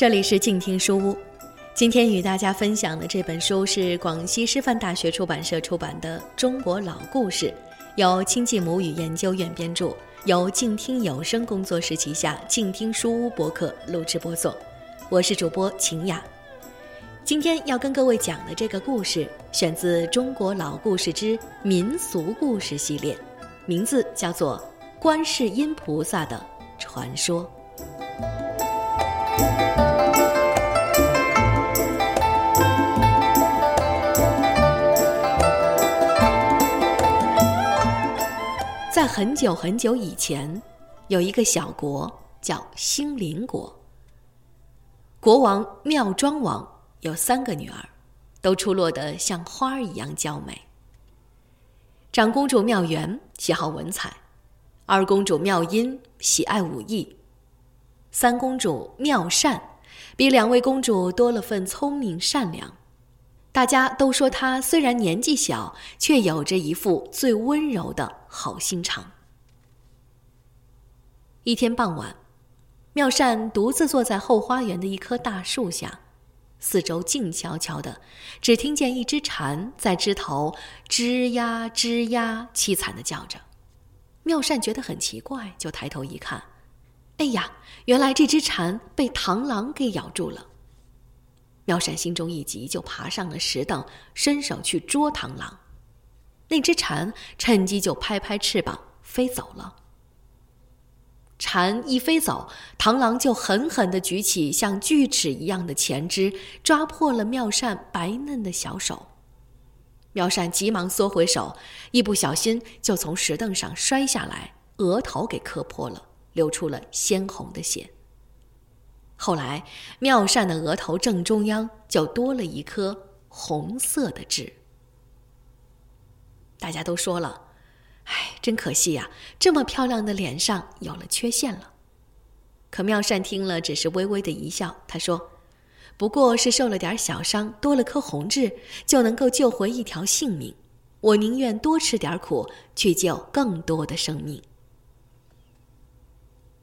这里是静听书屋，今天与大家分享的这本书是广西师范大学出版社出版的《中国老故事》，由亲近母语研究院编著，由静听有声工作室旗下静听书屋博客录制播送。我是主播晴雅。今天要跟各位讲的这个故事，选自《中国老故事之民俗故事》系列，名字叫做《观世音菩萨的传说》。很久很久以前，有一个小国叫兴林国。国王妙庄王有三个女儿，都出落得像花儿一样娇美。长公主妙媛喜好文采，二公主妙音喜爱武艺，三公主妙善比两位公主多了份聪明善良。大家都说他虽然年纪小，却有着一副最温柔的好心肠。一天傍晚，妙善独自坐在后花园的一棵大树下，四周静悄悄的，只听见一只蝉在枝头吱呀吱呀凄惨的叫着。妙善觉得很奇怪，就抬头一看，哎呀，原来这只蝉被螳螂给咬住了。妙善心中一急，就爬上了石凳，伸手去捉螳螂。那只蝉趁机就拍拍翅膀飞走了。蝉一飞走，螳螂就狠狠地举起像锯齿一样的前肢，抓破了妙善白嫩的小手。妙善急忙缩回手，一不小心就从石凳上摔下来，额头给磕破了，流出了鲜红的血。后来，妙善的额头正中央就多了一颗红色的痣。大家都说了：“哎，真可惜呀，这么漂亮的脸上有了缺陷了。”可妙善听了，只是微微的一笑。他说：“不过是受了点小伤，多了颗红痣，就能够救回一条性命。我宁愿多吃点苦，去救更多的生命。”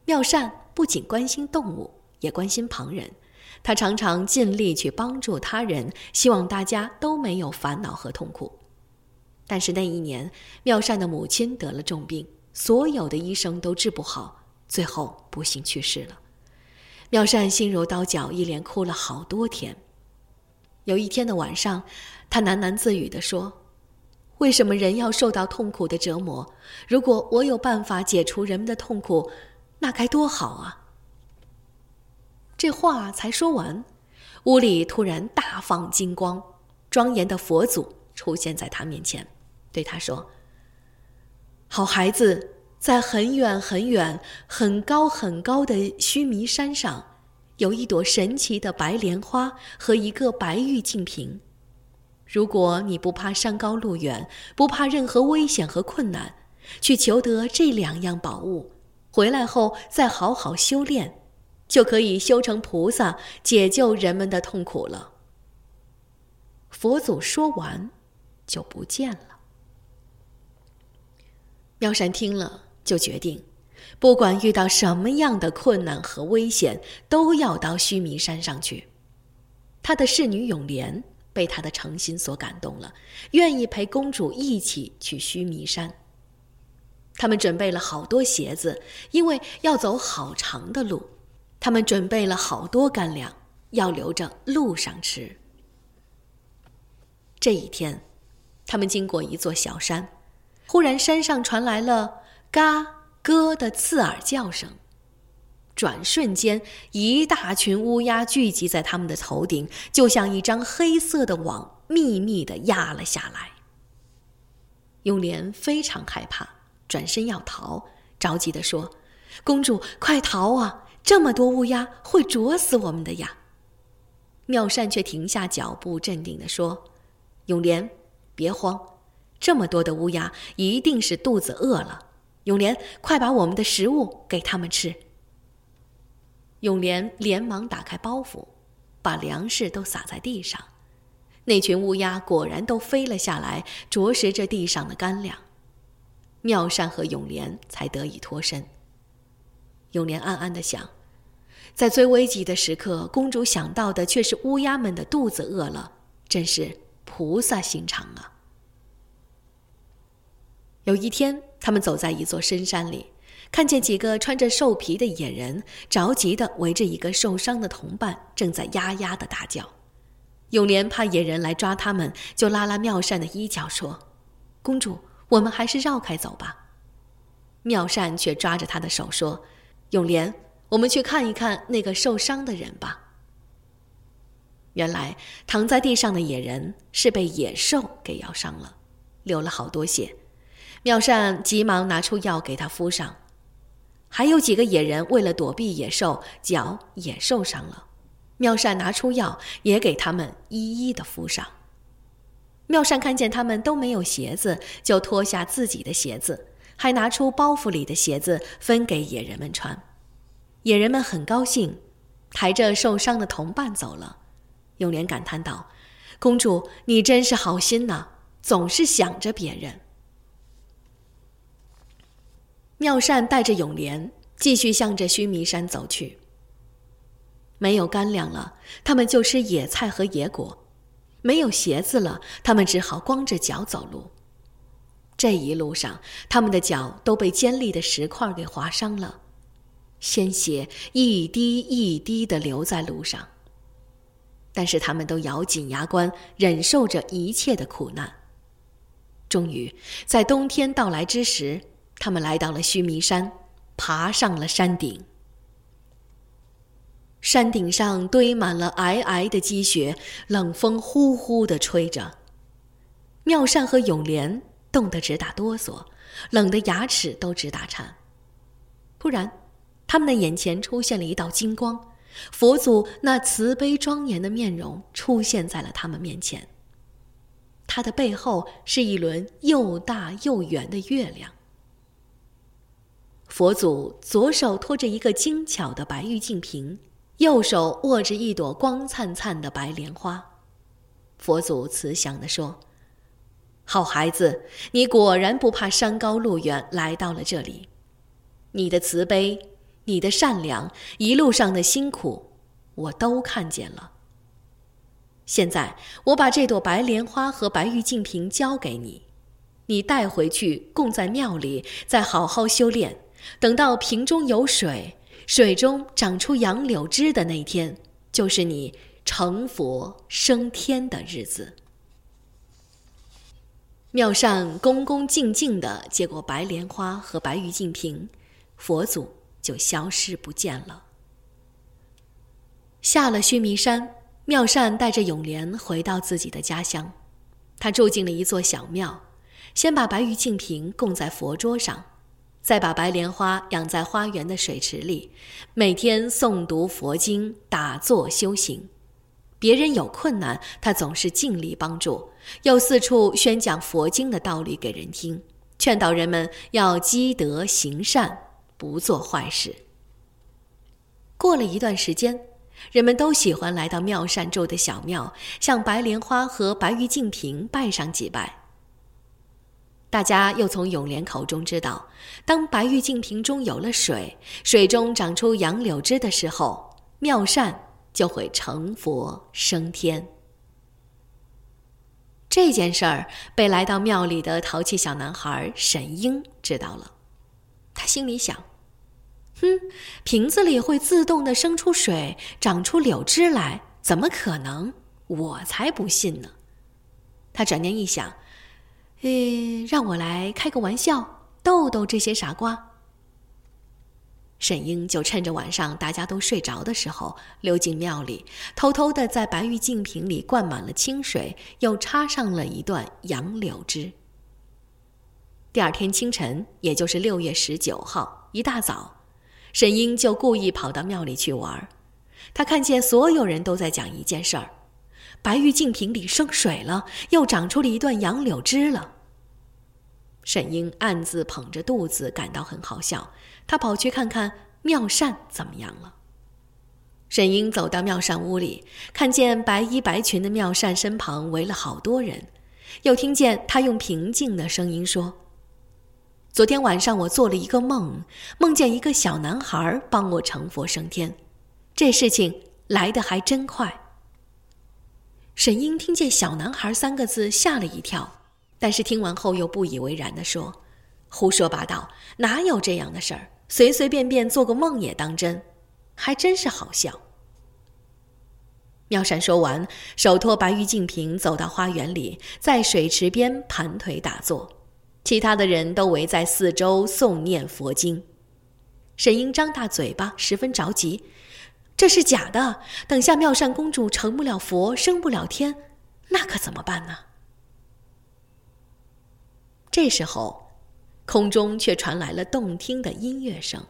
妙善不仅关心动物。也关心旁人，他常常尽力去帮助他人，希望大家都没有烦恼和痛苦。但是那一年，妙善的母亲得了重病，所有的医生都治不好，最后不幸去世了。妙善心如刀绞，一连哭了好多天。有一天的晚上，他喃喃自语地说：“为什么人要受到痛苦的折磨？如果我有办法解除人们的痛苦，那该多好啊！”这话才说完，屋里突然大放金光，庄严的佛祖出现在他面前，对他说：“好孩子，在很远很远、很高很高的须弥山上，有一朵神奇的白莲花和一个白玉净瓶。如果你不怕山高路远，不怕任何危险和困难，去求得这两样宝物，回来后再好好修炼。”就可以修成菩萨，解救人们的痛苦了。佛祖说完，就不见了。妙善听了，就决定，不管遇到什么样的困难和危险，都要到须弥山上去。他的侍女永莲被他的诚心所感动了，愿意陪公主一起去须弥山。他们准备了好多鞋子，因为要走好长的路。他们准备了好多干粮，要留着路上吃。这一天，他们经过一座小山，忽然山上传来了“嘎咯”的刺耳叫声，转瞬间，一大群乌鸦聚集在他们的头顶，就像一张黑色的网，密密的压了下来。永莲非常害怕，转身要逃，着急的说：“公主，快逃啊！”这么多乌鸦会啄死我们的呀！妙善却停下脚步，镇定地说：“永莲，别慌，这么多的乌鸦一定是肚子饿了。永莲，快把我们的食物给他们吃。”永莲连忙打开包袱，把粮食都撒在地上，那群乌鸦果然都飞了下来，啄食着地上的干粮。妙善和永莲才得以脱身。永莲暗暗地想。在最危急的时刻，公主想到的却是乌鸦们的肚子饿了，真是菩萨心肠啊！有一天，他们走在一座深山里，看见几个穿着兽皮的野人，着急地围着一个受伤的同伴，正在呀呀地大叫。永莲怕野人来抓他们，就拉拉妙善的衣角说：“公主，我们还是绕开走吧。”妙善却抓着他的手说：“永莲，我们去看一看那个受伤的人吧。”原来躺在地上的野人是被野兽给咬伤了，流了好多血。妙善急忙拿出药给他敷上。还有几个野人为了躲避野兽，脚也受伤了。妙善拿出药，也给他们一一的敷上。妙善看见他们都没有鞋子，就脱下自己的鞋子，还拿出包袱里的鞋子分给野人们穿。野人们很高兴，抬着受伤的同伴走了。永莲感叹道：“公主，你真是好心呐，总是想着别人。”妙善带着永莲继续向着须弥山走去。没有干粮了，他们就吃野菜和野果；没有鞋子了，他们只好光着脚走路。这一路上，他们的脚都被尖利的石块给划伤了，鲜血一滴一滴的流在路上。但是他们都咬紧牙关，忍受着一切的苦难。终于，在冬天到来之时，他们来到了须弥山，爬上了山顶。山顶上堆满了皑皑的积雪，冷风呼呼地吹着。妙善和永莲冻得直打哆嗦，冷得牙齿都直打颤。突然，他们的眼前出现了一道金光，佛祖那慈悲庄严的面容出现在了他们面前。他的背后是一轮又大又圆的月亮。佛祖左手托着一个精巧的白玉净瓶。右手握着一朵光灿灿的白莲花，佛祖慈祥地说：“好孩子，你果然不怕山高路远来到了这里。你的慈悲，你的善良，一路上的辛苦，我都看见了。现在我把这朵白莲花和白玉净瓶交给你，你带回去供在庙里，再好好修炼。等到瓶中有水。”水中长出杨柳枝的那天，就是你成佛升天的日子。庙上恭恭敬敬地接过白莲花和白玉净瓶，佛祖就消失不见了。下了须弥山，妙善带着永莲回到自己的家乡，他住进了一座小庙，先把白玉净瓶供在佛桌上。再把白莲花养在花园的水池里，每天诵读佛经、打坐修行。别人有困难，他总是尽力帮助，又四处宣讲佛经的道理给人听，劝导人们要积德行善，不做坏事。过了一段时间，人们都喜欢来到妙善住的小庙，向白莲花和白玉净瓶拜上几拜。大家又从永莲口中知道，当白玉净瓶中有了水，水中长出杨柳枝的时候，妙善就会成佛升天。这件事儿被来到庙里的淘气小男孩沈英知道了，他心里想：“哼，瓶子里会自动的生出水，长出柳枝来，怎么可能？我才不信呢！”他转念一想。诶，让我来开个玩笑，逗逗这些傻瓜。沈英就趁着晚上大家都睡着的时候，溜进庙里，偷偷的在白玉净瓶里灌满了清水，又插上了一段杨柳枝。第二天清晨，也就是六月十九号一大早，沈英就故意跑到庙里去玩。他看见所有人都在讲一件事儿。白玉净瓶里生水了，又长出了一段杨柳枝了。沈英暗自捧着肚子，感到很好笑。他跑去看看妙善怎么样了。沈英走到妙善屋里，看见白衣白裙的妙善身旁围了好多人，又听见他用平静的声音说：“昨天晚上我做了一个梦，梦见一个小男孩帮我成佛升天。”这事情来得还真快。沈英听见“小男孩”三个字，吓了一跳，但是听完后又不以为然地说：“胡说八道，哪有这样的事儿？随随便便做个梦也当真，还真是好笑。”妙善说完，手托白玉净瓶走到花园里，在水池边盘腿打坐，其他的人都围在四周诵念佛经。沈英张大嘴巴，十分着急。这是假的。等下妙善公主成不了佛，升不了天，那可怎么办呢？这时候，空中却传来了动听的音乐声，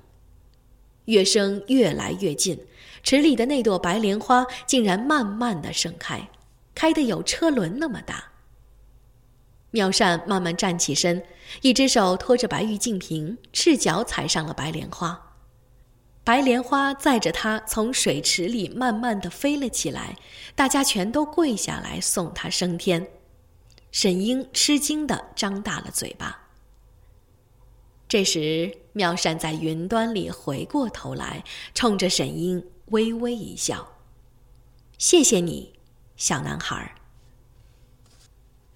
乐声越来越近，池里的那朵白莲花竟然慢慢的盛开，开得有车轮那么大。妙善慢慢站起身，一只手托着白玉净瓶，赤脚踩上了白莲花。白莲花载着他从水池里慢慢的飞了起来，大家全都跪下来送他升天。沈英吃惊的张大了嘴巴。这时，妙善在云端里回过头来，冲着沈英微微一笑：“谢谢你，小男孩。”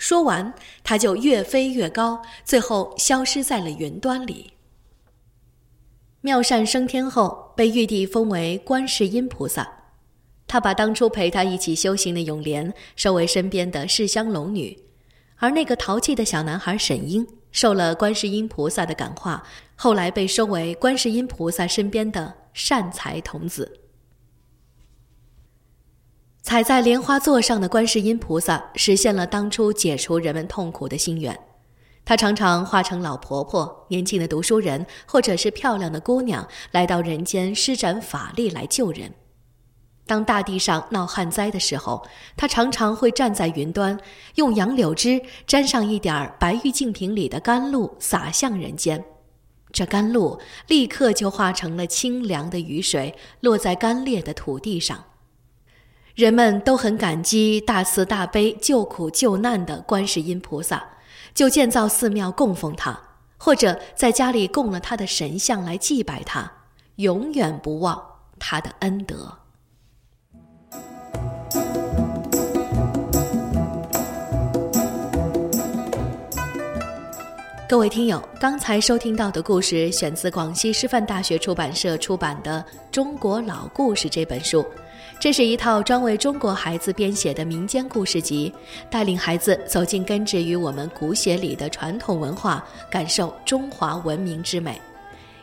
说完，他就越飞越高，最后消失在了云端里。妙善升天后，被玉帝封为观世音菩萨。他把当初陪他一起修行的永莲收为身边的世香龙女，而那个淘气的小男孩沈英受了观世音菩萨的感化，后来被收为观世音菩萨身边的善财童子。踩在莲花座上的观世音菩萨，实现了当初解除人们痛苦的心愿。她常常化成老婆婆、年轻的读书人，或者是漂亮的姑娘，来到人间施展法力来救人。当大地上闹旱灾的时候，她常常会站在云端，用杨柳枝沾上一点白玉净瓶里的甘露，洒向人间。这甘露立刻就化成了清凉的雨水，落在干裂的土地上。人们都很感激大慈大悲、救苦救难的观世音菩萨。就建造寺庙供奉他，或者在家里供了他的神像来祭拜他，永远不忘他的恩德。各位听友，刚才收听到的故事选自广西师范大学出版社出版的《中国老故事》这本书。这是一套专为中国孩子编写的民间故事集，带领孩子走进根植于我们骨血里的传统文化，感受中华文明之美。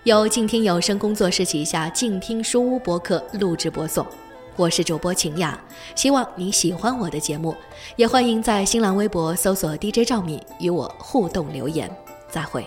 由静听有声工作室旗下静听书屋播客录制播送，我是主播晴雅，希望你喜欢我的节目，也欢迎在新浪微博搜索 DJ 赵敏与我互动留言。再会。